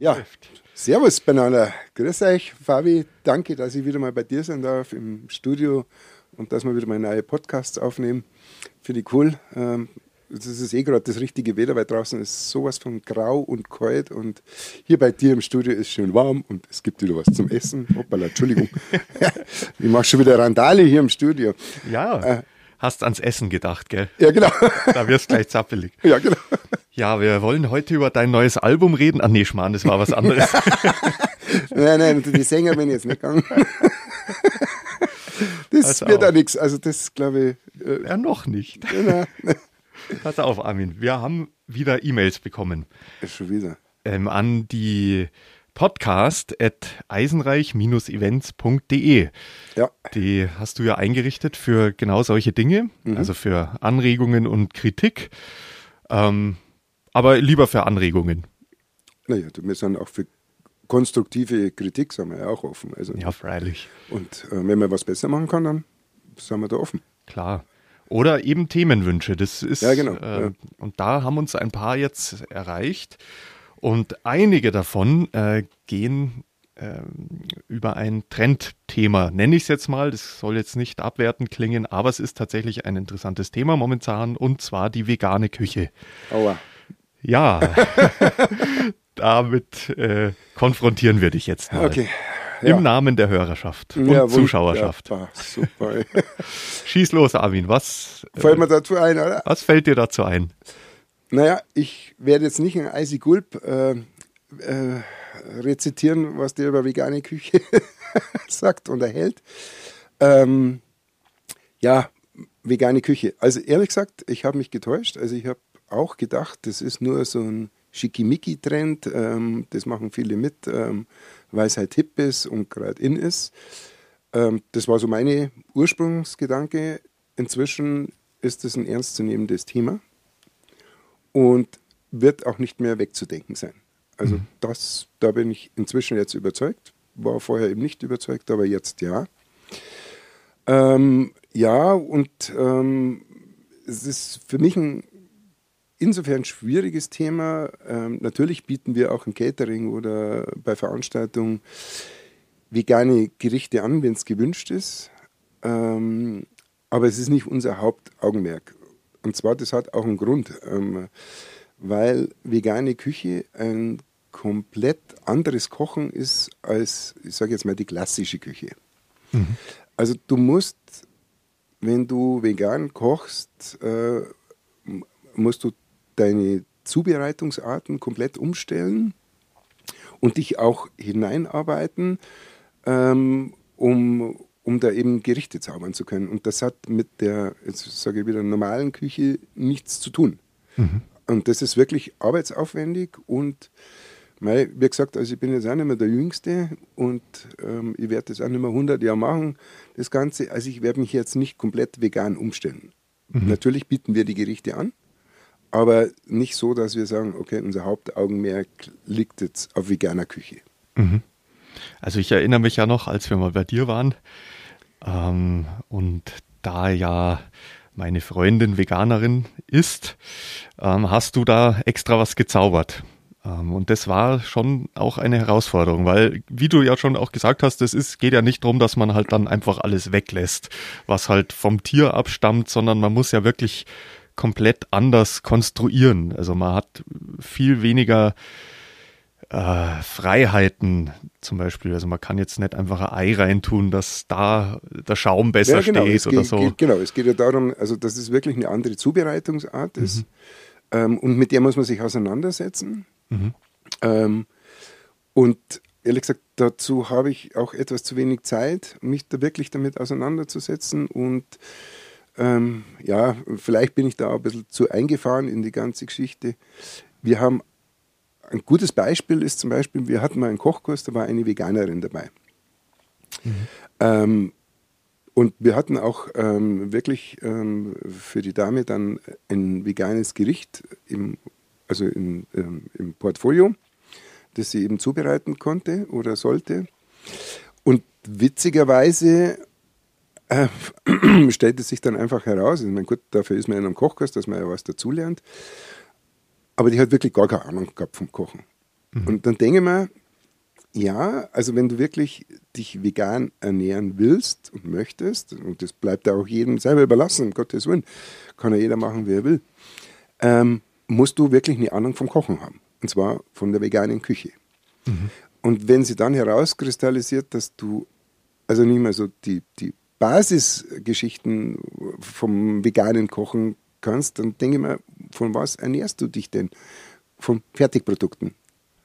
Ja, servus beieinander. Grüß euch, Fabi. Danke, dass ich wieder mal bei dir sein darf im Studio und dass wir wieder mal neue Podcasts aufnehmen. Finde ich cool. Ähm, das ist eh gerade das richtige Wetter, weil draußen ist sowas von grau und kalt und hier bei dir im Studio ist schön warm und es gibt wieder was zum Essen. Hoppala, Entschuldigung. ich mache schon wieder Randale hier im Studio. Ja. Äh, hast ans Essen gedacht, gell? Ja, genau. Da wirst du gleich zappelig. Ja, genau. Ja, wir wollen heute über dein neues Album reden. Ah, nee, Schmarrn, das war was anderes. nein, nein, die Sänger bin ich jetzt nicht gegangen. Das also wird auch nichts. Also, das glaube ich. Äh, ja, noch nicht. Genau. Pass auf, Armin. Wir haben wieder E-Mails bekommen. Ist schon wieder. Ähm, an die podcast at eisenreich-events.de. Ja. Die hast du ja eingerichtet für genau solche Dinge, mhm. also für Anregungen und Kritik. Ähm, aber lieber für Anregungen. Naja, wir sind auch für konstruktive Kritik, sind wir ja auch offen. Also, ja, freilich. Und äh, wenn man was besser machen kann, dann sind wir da offen. Klar. Oder eben Themenwünsche. Das ist, ja, genau. Äh, ja. Und da haben uns ein paar jetzt erreicht. Und einige davon äh, gehen äh, über ein Trendthema, nenne ich es jetzt mal. Das soll jetzt nicht abwertend klingen, aber es ist tatsächlich ein interessantes Thema momentan und zwar die vegane Küche. Aua. Ja, damit äh, konfrontieren wir dich jetzt mal. Okay. Ja. Im Namen der Hörerschaft und ja, Zuschauerschaft. Ja, super. Schieß los, Armin. Was fällt mir dazu ein, oder? Was fällt dir dazu ein? Naja, ich werde jetzt nicht ein Icy Gulp äh, äh, rezitieren, was der über vegane Küche sagt und erhält. Ähm, ja, vegane Küche. Also ehrlich gesagt, ich habe mich getäuscht. Also ich habe auch gedacht, das ist nur so ein Schickimicki-Trend. Ähm, das machen viele mit, ähm, weil es halt hip ist und gerade in ist. Ähm, das war so meine Ursprungsgedanke. Inzwischen ist es ein ernstzunehmendes Thema und wird auch nicht mehr wegzudenken sein. Also mhm. das, da bin ich inzwischen jetzt überzeugt. War vorher eben nicht überzeugt, aber jetzt ja. Ähm, ja, und ähm, es ist für mich ein insofern schwieriges Thema. Ähm, natürlich bieten wir auch im Catering oder bei Veranstaltungen vegane Gerichte an, wenn es gewünscht ist. Ähm, aber es ist nicht unser Hauptaugenmerk. Und zwar, das hat auch einen Grund, ähm, weil vegane Küche ein komplett anderes Kochen ist als, ich sage jetzt mal, die klassische Küche. Mhm. Also du musst, wenn du vegan kochst, äh, musst du deine Zubereitungsarten komplett umstellen und dich auch hineinarbeiten, ähm, um, um da eben Gerichte zaubern zu können. Und das hat mit der, jetzt sage ich wieder, normalen Küche nichts zu tun. Mhm. Und das ist wirklich arbeitsaufwendig und Mei, wie gesagt, also ich bin jetzt auch nicht mehr der Jüngste und ähm, ich werde das auch nicht mehr 100 Jahre machen, das Ganze. Also ich werde mich jetzt nicht komplett vegan umstellen. Mhm. Natürlich bieten wir die Gerichte an, aber nicht so, dass wir sagen, okay, unser Hauptaugenmerk liegt jetzt auf veganer Küche. Mhm. Also ich erinnere mich ja noch, als wir mal bei dir waren ähm, und da ja meine Freundin Veganerin ist, ähm, hast du da extra was gezaubert. Ähm, und das war schon auch eine Herausforderung, weil, wie du ja schon auch gesagt hast, es geht ja nicht darum, dass man halt dann einfach alles weglässt, was halt vom Tier abstammt, sondern man muss ja wirklich komplett anders konstruieren. Also man hat viel weniger äh, Freiheiten zum Beispiel. Also man kann jetzt nicht einfach ein Ei reintun, dass da der Schaum besser ja, genau, steht oder geht, so. Geht, genau, es geht ja darum, also dass es wirklich eine andere Zubereitungsart ist mhm. ähm, und mit der muss man sich auseinandersetzen. Mhm. Ähm, und ehrlich gesagt, dazu habe ich auch etwas zu wenig Zeit, mich da wirklich damit auseinanderzusetzen und ähm, ja, vielleicht bin ich da ein bisschen zu eingefahren in die ganze Geschichte. Wir haben ein gutes Beispiel ist zum Beispiel, wir hatten mal einen Kochkurs, da war eine Veganerin dabei. Mhm. Ähm, und wir hatten auch ähm, wirklich ähm, für die Dame dann ein veganes Gericht im, also in, ähm, im Portfolio, das sie eben zubereiten konnte oder sollte. Und witzigerweise äh, stellt es sich dann einfach heraus, ich meine, gut, dafür ist man in einem Kochkurs, dass man ja was dazulernt, aber die hat wirklich gar keine Ahnung gehabt vom Kochen. Mhm. Und dann denke ich mir, ja, also wenn du wirklich dich vegan ernähren willst und möchtest, und das bleibt auch jedem selber überlassen, um Gottes Willen, kann ja jeder machen, wie er will, ähm, musst du wirklich eine Ahnung vom Kochen haben. Und zwar von der veganen Küche. Mhm. Und wenn sie dann herauskristallisiert, dass du also nicht mehr so die, die Basisgeschichten vom veganen Kochen kannst, dann denke ich mir, von was ernährst du dich denn? Von Fertigprodukten.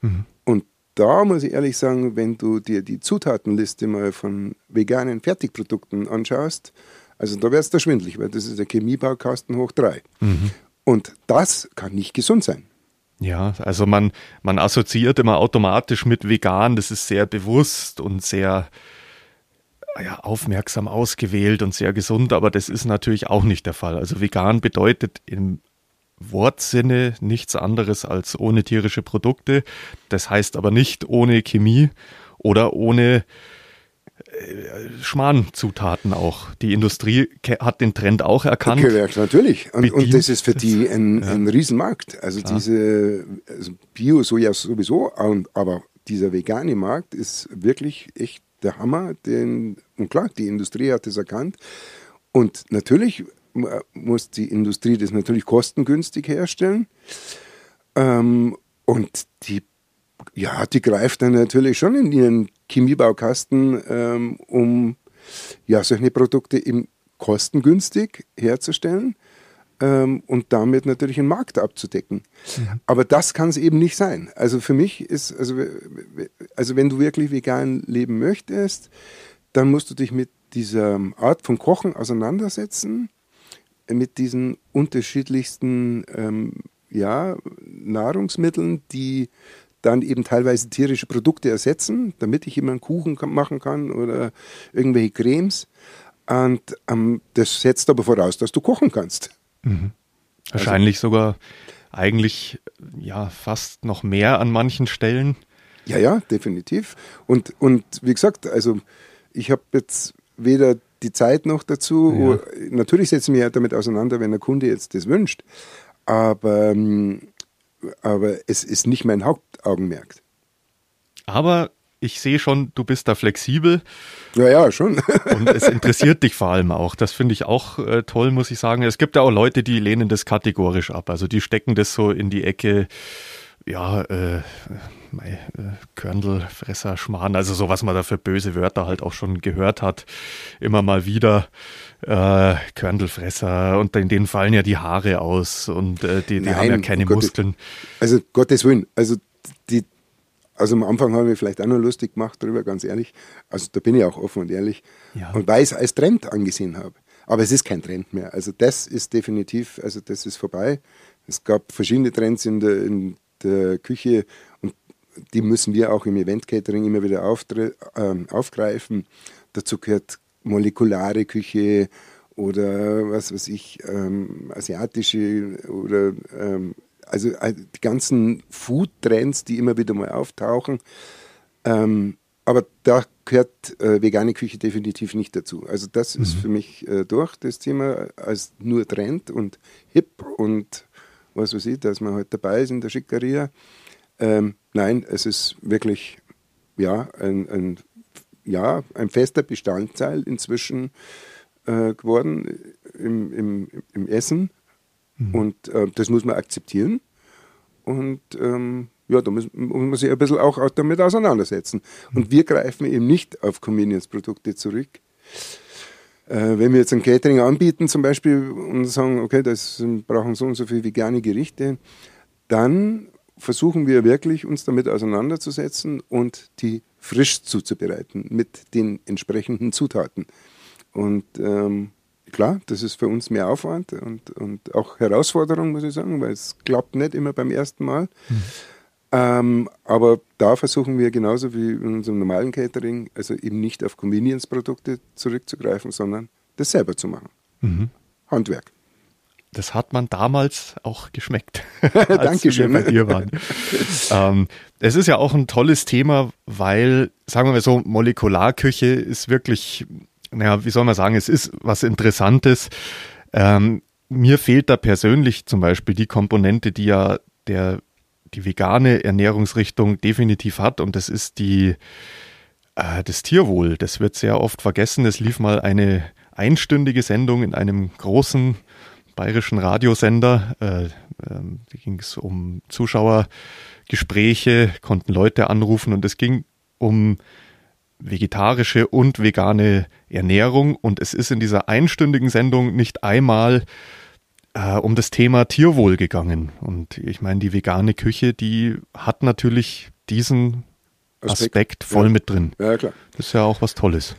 Mhm. Und da muss ich ehrlich sagen, wenn du dir die Zutatenliste mal von veganen Fertigprodukten anschaust, also da wärst du schwindlig, weil das ist der Chemiebaukasten hoch drei. Mhm. Und das kann nicht gesund sein. Ja, also man, man assoziiert immer automatisch mit vegan, das ist sehr bewusst und sehr ja, aufmerksam ausgewählt und sehr gesund, aber das ist natürlich auch nicht der Fall. Also vegan bedeutet im Wortsinne nichts anderes als ohne tierische Produkte. Das heißt aber nicht ohne Chemie oder ohne äh, Schmarrnzutaten auch. Die Industrie hat den Trend auch erkannt. Okay, natürlich. Und, und, das ist für die ein, ja. ein Riesenmarkt. Also Klar. diese also Bio so ja sowieso, aber dieser vegane Markt ist wirklich echt der Hammer. Den, und klar, die Industrie hat das erkannt. Und natürlich muss die Industrie das natürlich kostengünstig herstellen. Ähm, und die, ja, die greift dann natürlich schon in ihren Chemiebaukasten, ähm, um ja, solche Produkte eben kostengünstig herzustellen ähm, und damit natürlich den Markt abzudecken. Mhm. Aber das kann es eben nicht sein. Also für mich ist, also, also wenn du wirklich vegan leben möchtest, dann musst du dich mit dieser Art von Kochen auseinandersetzen mit diesen unterschiedlichsten ähm, ja, Nahrungsmitteln, die dann eben teilweise tierische Produkte ersetzen, damit ich immer einen Kuchen machen kann oder irgendwelche Cremes. Und ähm, das setzt aber voraus, dass du kochen kannst. Mhm. Wahrscheinlich also, sogar eigentlich ja fast noch mehr an manchen Stellen. Ja, ja, definitiv. Und, und wie gesagt, also ich habe jetzt weder die Zeit noch dazu. Ja. Natürlich setzen wir damit auseinander, wenn der Kunde jetzt das wünscht. Aber, ähm, aber es ist nicht mein Hauptaugenmerk. Aber ich sehe schon, du bist da flexibel. Ja, ja, schon. und es interessiert dich vor allem auch. Das finde ich auch äh, toll, muss ich sagen. Es gibt ja auch Leute, die lehnen das kategorisch ab. Also die stecken das so in die Ecke, ja, äh, mei, äh, Körndelfresser, Schmarrn, also so, was man da für böse Wörter halt auch schon gehört hat, immer mal wieder. Äh, Körndelfresser und in denen fallen ja die Haare aus und äh, die, die Nein, haben ja keine Gott, Muskeln. Also Gottes Willen, also die, also am Anfang haben wir vielleicht auch noch lustig gemacht darüber, ganz ehrlich. Also da bin ich auch offen und ehrlich. Ja. Und weil ich es als Trend angesehen habe. Aber es ist kein Trend mehr. Also das ist definitiv, also das ist vorbei. Es gab verschiedene Trends in der, in der Küche und die müssen wir auch im Event-Catering immer wieder äh, aufgreifen. Dazu gehört molekulare Küche oder was weiß ich, ähm, asiatische oder ähm, also äh, die ganzen Food-Trends, die immer wieder mal auftauchen. Ähm, aber da gehört äh, vegane Küche definitiv nicht dazu. Also das mhm. ist für mich äh, durch das Thema als nur Trend und hip und was weiß ich, dass man halt dabei ist in der Schickeria. Ähm, nein, es ist wirklich ja, ein, ein, ja, ein fester Bestandteil inzwischen äh, geworden im, im, im Essen. Mhm. Und äh, das muss man akzeptieren. Und ähm, ja, da muss, muss, man sich ein bisschen auch damit auseinandersetzen. Mhm. Und wir greifen eben nicht auf Convenience-Produkte zurück. Äh, wenn wir jetzt ein Catering anbieten zum Beispiel und sagen, okay, das brauchen so und so viele vegane Gerichte, dann versuchen wir wirklich, uns damit auseinanderzusetzen und die frisch zuzubereiten mit den entsprechenden Zutaten. Und ähm, klar, das ist für uns mehr Aufwand und, und auch Herausforderung, muss ich sagen, weil es klappt nicht immer beim ersten Mal. Mhm. Ähm, aber da versuchen wir genauso wie in unserem normalen Catering, also eben nicht auf Convenience-Produkte zurückzugreifen, sondern das selber zu machen. Mhm. Handwerk. Das hat man damals auch geschmeckt, als Dankeschön. wir bei dir waren. ähm, es ist ja auch ein tolles Thema, weil, sagen wir mal so, Molekularküche ist wirklich, naja, wie soll man sagen, es ist was Interessantes. Ähm, mir fehlt da persönlich zum Beispiel die Komponente, die ja der die vegane Ernährungsrichtung definitiv hat und das ist die äh, das Tierwohl. Das wird sehr oft vergessen. Es lief mal eine einstündige Sendung in einem großen bayerischen Radiosender. Äh, äh, da ging es um Zuschauergespräche, konnten Leute anrufen und es ging um vegetarische und vegane Ernährung. Und es ist in dieser einstündigen Sendung nicht einmal äh, um das Thema Tierwohl gegangen. Und ich meine, die vegane Küche, die hat natürlich diesen Aspekt, Aspekt voll ja. mit drin. Ja, klar. Das ist ja auch was Tolles.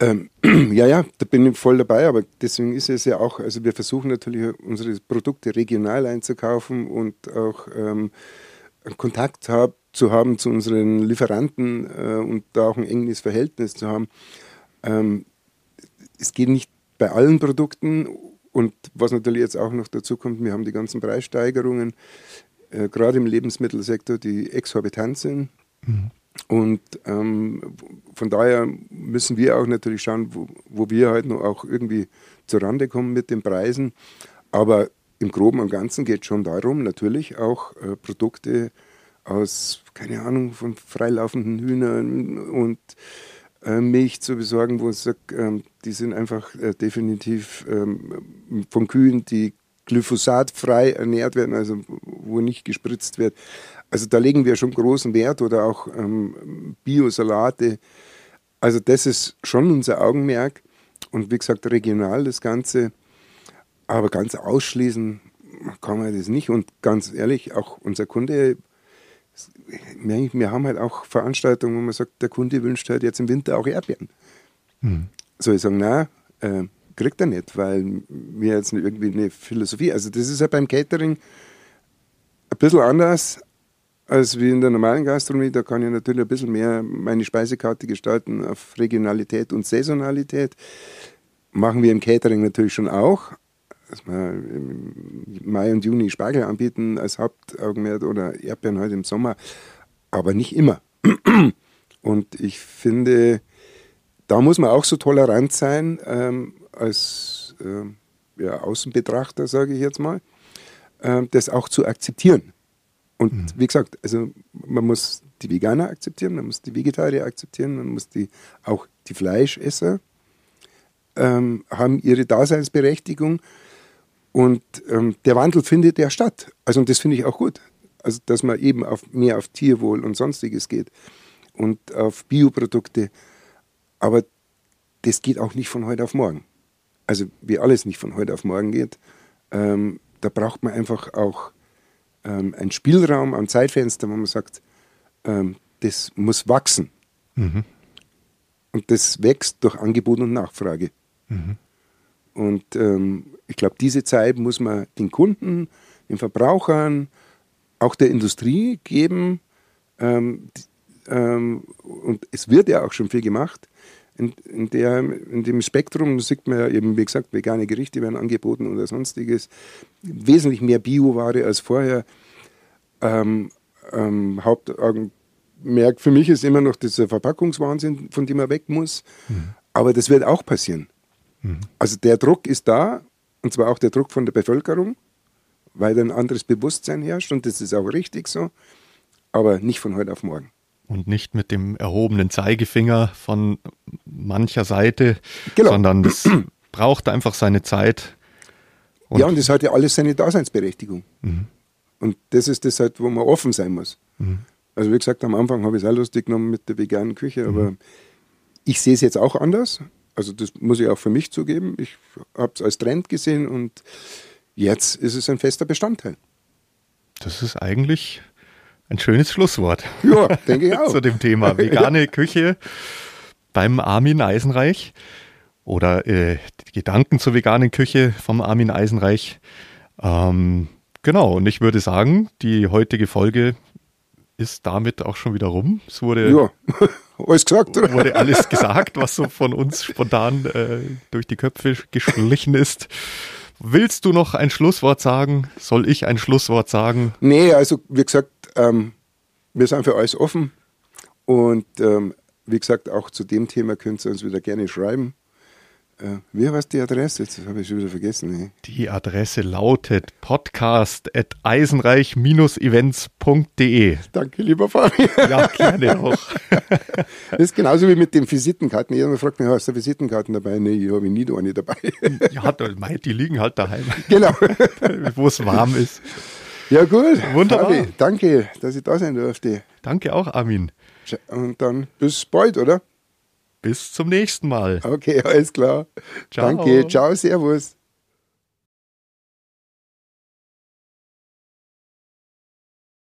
Ähm, ja, ja, da bin ich voll dabei, aber deswegen ist es ja auch, also wir versuchen natürlich unsere Produkte regional einzukaufen und auch ähm, Kontakt hab, zu haben zu unseren Lieferanten äh, und da auch ein enges Verhältnis zu haben. Ähm, es geht nicht bei allen Produkten und was natürlich jetzt auch noch dazu kommt, wir haben die ganzen Preissteigerungen, äh, gerade im Lebensmittelsektor, die exorbitant sind. Mhm. Und ähm, von daher müssen wir auch natürlich schauen, wo, wo wir halt noch auch irgendwie zurande kommen mit den Preisen. Aber im Groben und Ganzen geht es schon darum, natürlich auch äh, Produkte aus, keine Ahnung, von freilaufenden Hühnern und Milch zu besorgen, wo ich sage, ähm, die sind einfach äh, definitiv ähm, von Kühen, die glyphosatfrei ernährt werden, also wo nicht gespritzt wird. Also da legen wir schon großen Wert oder auch ähm, Biosalate. Also das ist schon unser Augenmerk und wie gesagt regional das Ganze. Aber ganz ausschließen kann man das nicht. Und ganz ehrlich, auch unser Kunde, wir haben halt auch Veranstaltungen, wo man sagt, der Kunde wünscht halt jetzt im Winter auch Erdbeeren. Hm. Soll ich sagen, na, äh, kriegt er nicht, weil wir jetzt irgendwie eine Philosophie, also das ist ja beim Catering ein bisschen anders als wie in der normalen Gastronomie. Da kann ich natürlich ein bisschen mehr meine Speisekarte gestalten auf Regionalität und Saisonalität. Machen wir im Catering natürlich schon auch. Dass wir im Mai und Juni Spargel anbieten als Hauptaugenmerk oder Erdbeeren heute im Sommer, aber nicht immer. Und ich finde, da muss man auch so tolerant sein ähm, als äh, ja, Außenbetrachter, sage ich jetzt mal, äh, das auch zu akzeptieren. Und mhm. wie gesagt, also man muss die Veganer akzeptieren, man muss die Vegetarier akzeptieren, man muss die auch die Fleischesser ähm, haben ihre Daseinsberechtigung und ähm, der Wandel findet ja statt. Also und das finde ich auch gut. Also dass man eben auf, mehr auf Tierwohl und sonstiges geht und auf Bioprodukte. Aber das geht auch nicht von heute auf morgen. Also wie alles nicht von heute auf morgen geht. Ähm, da braucht man einfach auch ähm, ein Spielraum, ein Zeitfenster, wo man sagt, ähm, das muss wachsen. Mhm. Und das wächst durch Angebot und Nachfrage. Mhm. Und ähm, ich glaube, diese Zeit muss man den Kunden, den Verbrauchern, auch der Industrie geben. Ähm, ähm, und es wird ja auch schon viel gemacht. In, in, der, in dem Spektrum sieht man ja eben, wie gesagt, vegane Gerichte werden angeboten oder sonstiges. Wesentlich mehr Bioware als vorher. Ähm, ähm, Hauptaugenmerk für mich ist immer noch dieser Verpackungswahnsinn, von dem man weg muss. Mhm. Aber das wird auch passieren. Mhm. Also der Druck ist da, und zwar auch der Druck von der Bevölkerung, weil ein anderes Bewusstsein herrscht und das ist auch richtig so, aber nicht von heute auf morgen und nicht mit dem erhobenen Zeigefinger von mancher Seite, genau. sondern das braucht einfach seine Zeit. Und ja, und das hat ja alles seine Daseinsberechtigung. Mhm. Und das ist das halt, wo man offen sein muss. Mhm. Also wie gesagt, am Anfang habe ich es auch lustig genommen mit der veganen Küche, mhm. aber ich sehe es jetzt auch anders. Also das muss ich auch für mich zugeben. Ich habe es als Trend gesehen und jetzt ist es ein fester Bestandteil. Das ist eigentlich ein schönes Schlusswort. Ja, denke ich auch. Zu dem Thema vegane ja. Küche beim Armin Eisenreich oder äh, Gedanken zur veganen Küche vom Armin Eisenreich. Ähm, genau, und ich würde sagen, die heutige Folge ist damit auch schon wieder rum. Es wurde, ja, alles gesagt, oder? wurde alles gesagt, was so von uns spontan äh, durch die Köpfe geschlichen ist. Willst du noch ein Schlusswort sagen? Soll ich ein Schlusswort sagen? Nee, also wie gesagt, ähm, wir sind für alles offen und ähm, wie gesagt, auch zu dem Thema könnt ihr uns wieder gerne schreiben. Äh, wie heißt die Adresse? Jetzt habe ich schon wieder vergessen. Ey. Die Adresse lautet podcast.eisenreich-events.de. Danke, lieber Fabian. Ja, gerne auch. Das ist genauso wie mit den Visitenkarten. Jeder fragt mich, hast du Visitenkarten dabei? Nee, ich habe nie eine dabei. Ja, die liegen halt daheim. Genau. Wo es warm ist. Ja, gut. Wunderbar. Fabi, danke, dass ich da sein durfte. Danke auch, Armin. Und dann bis bald, oder? Bis zum nächsten Mal. Okay, alles klar. Ciao. Danke, ciao, servus.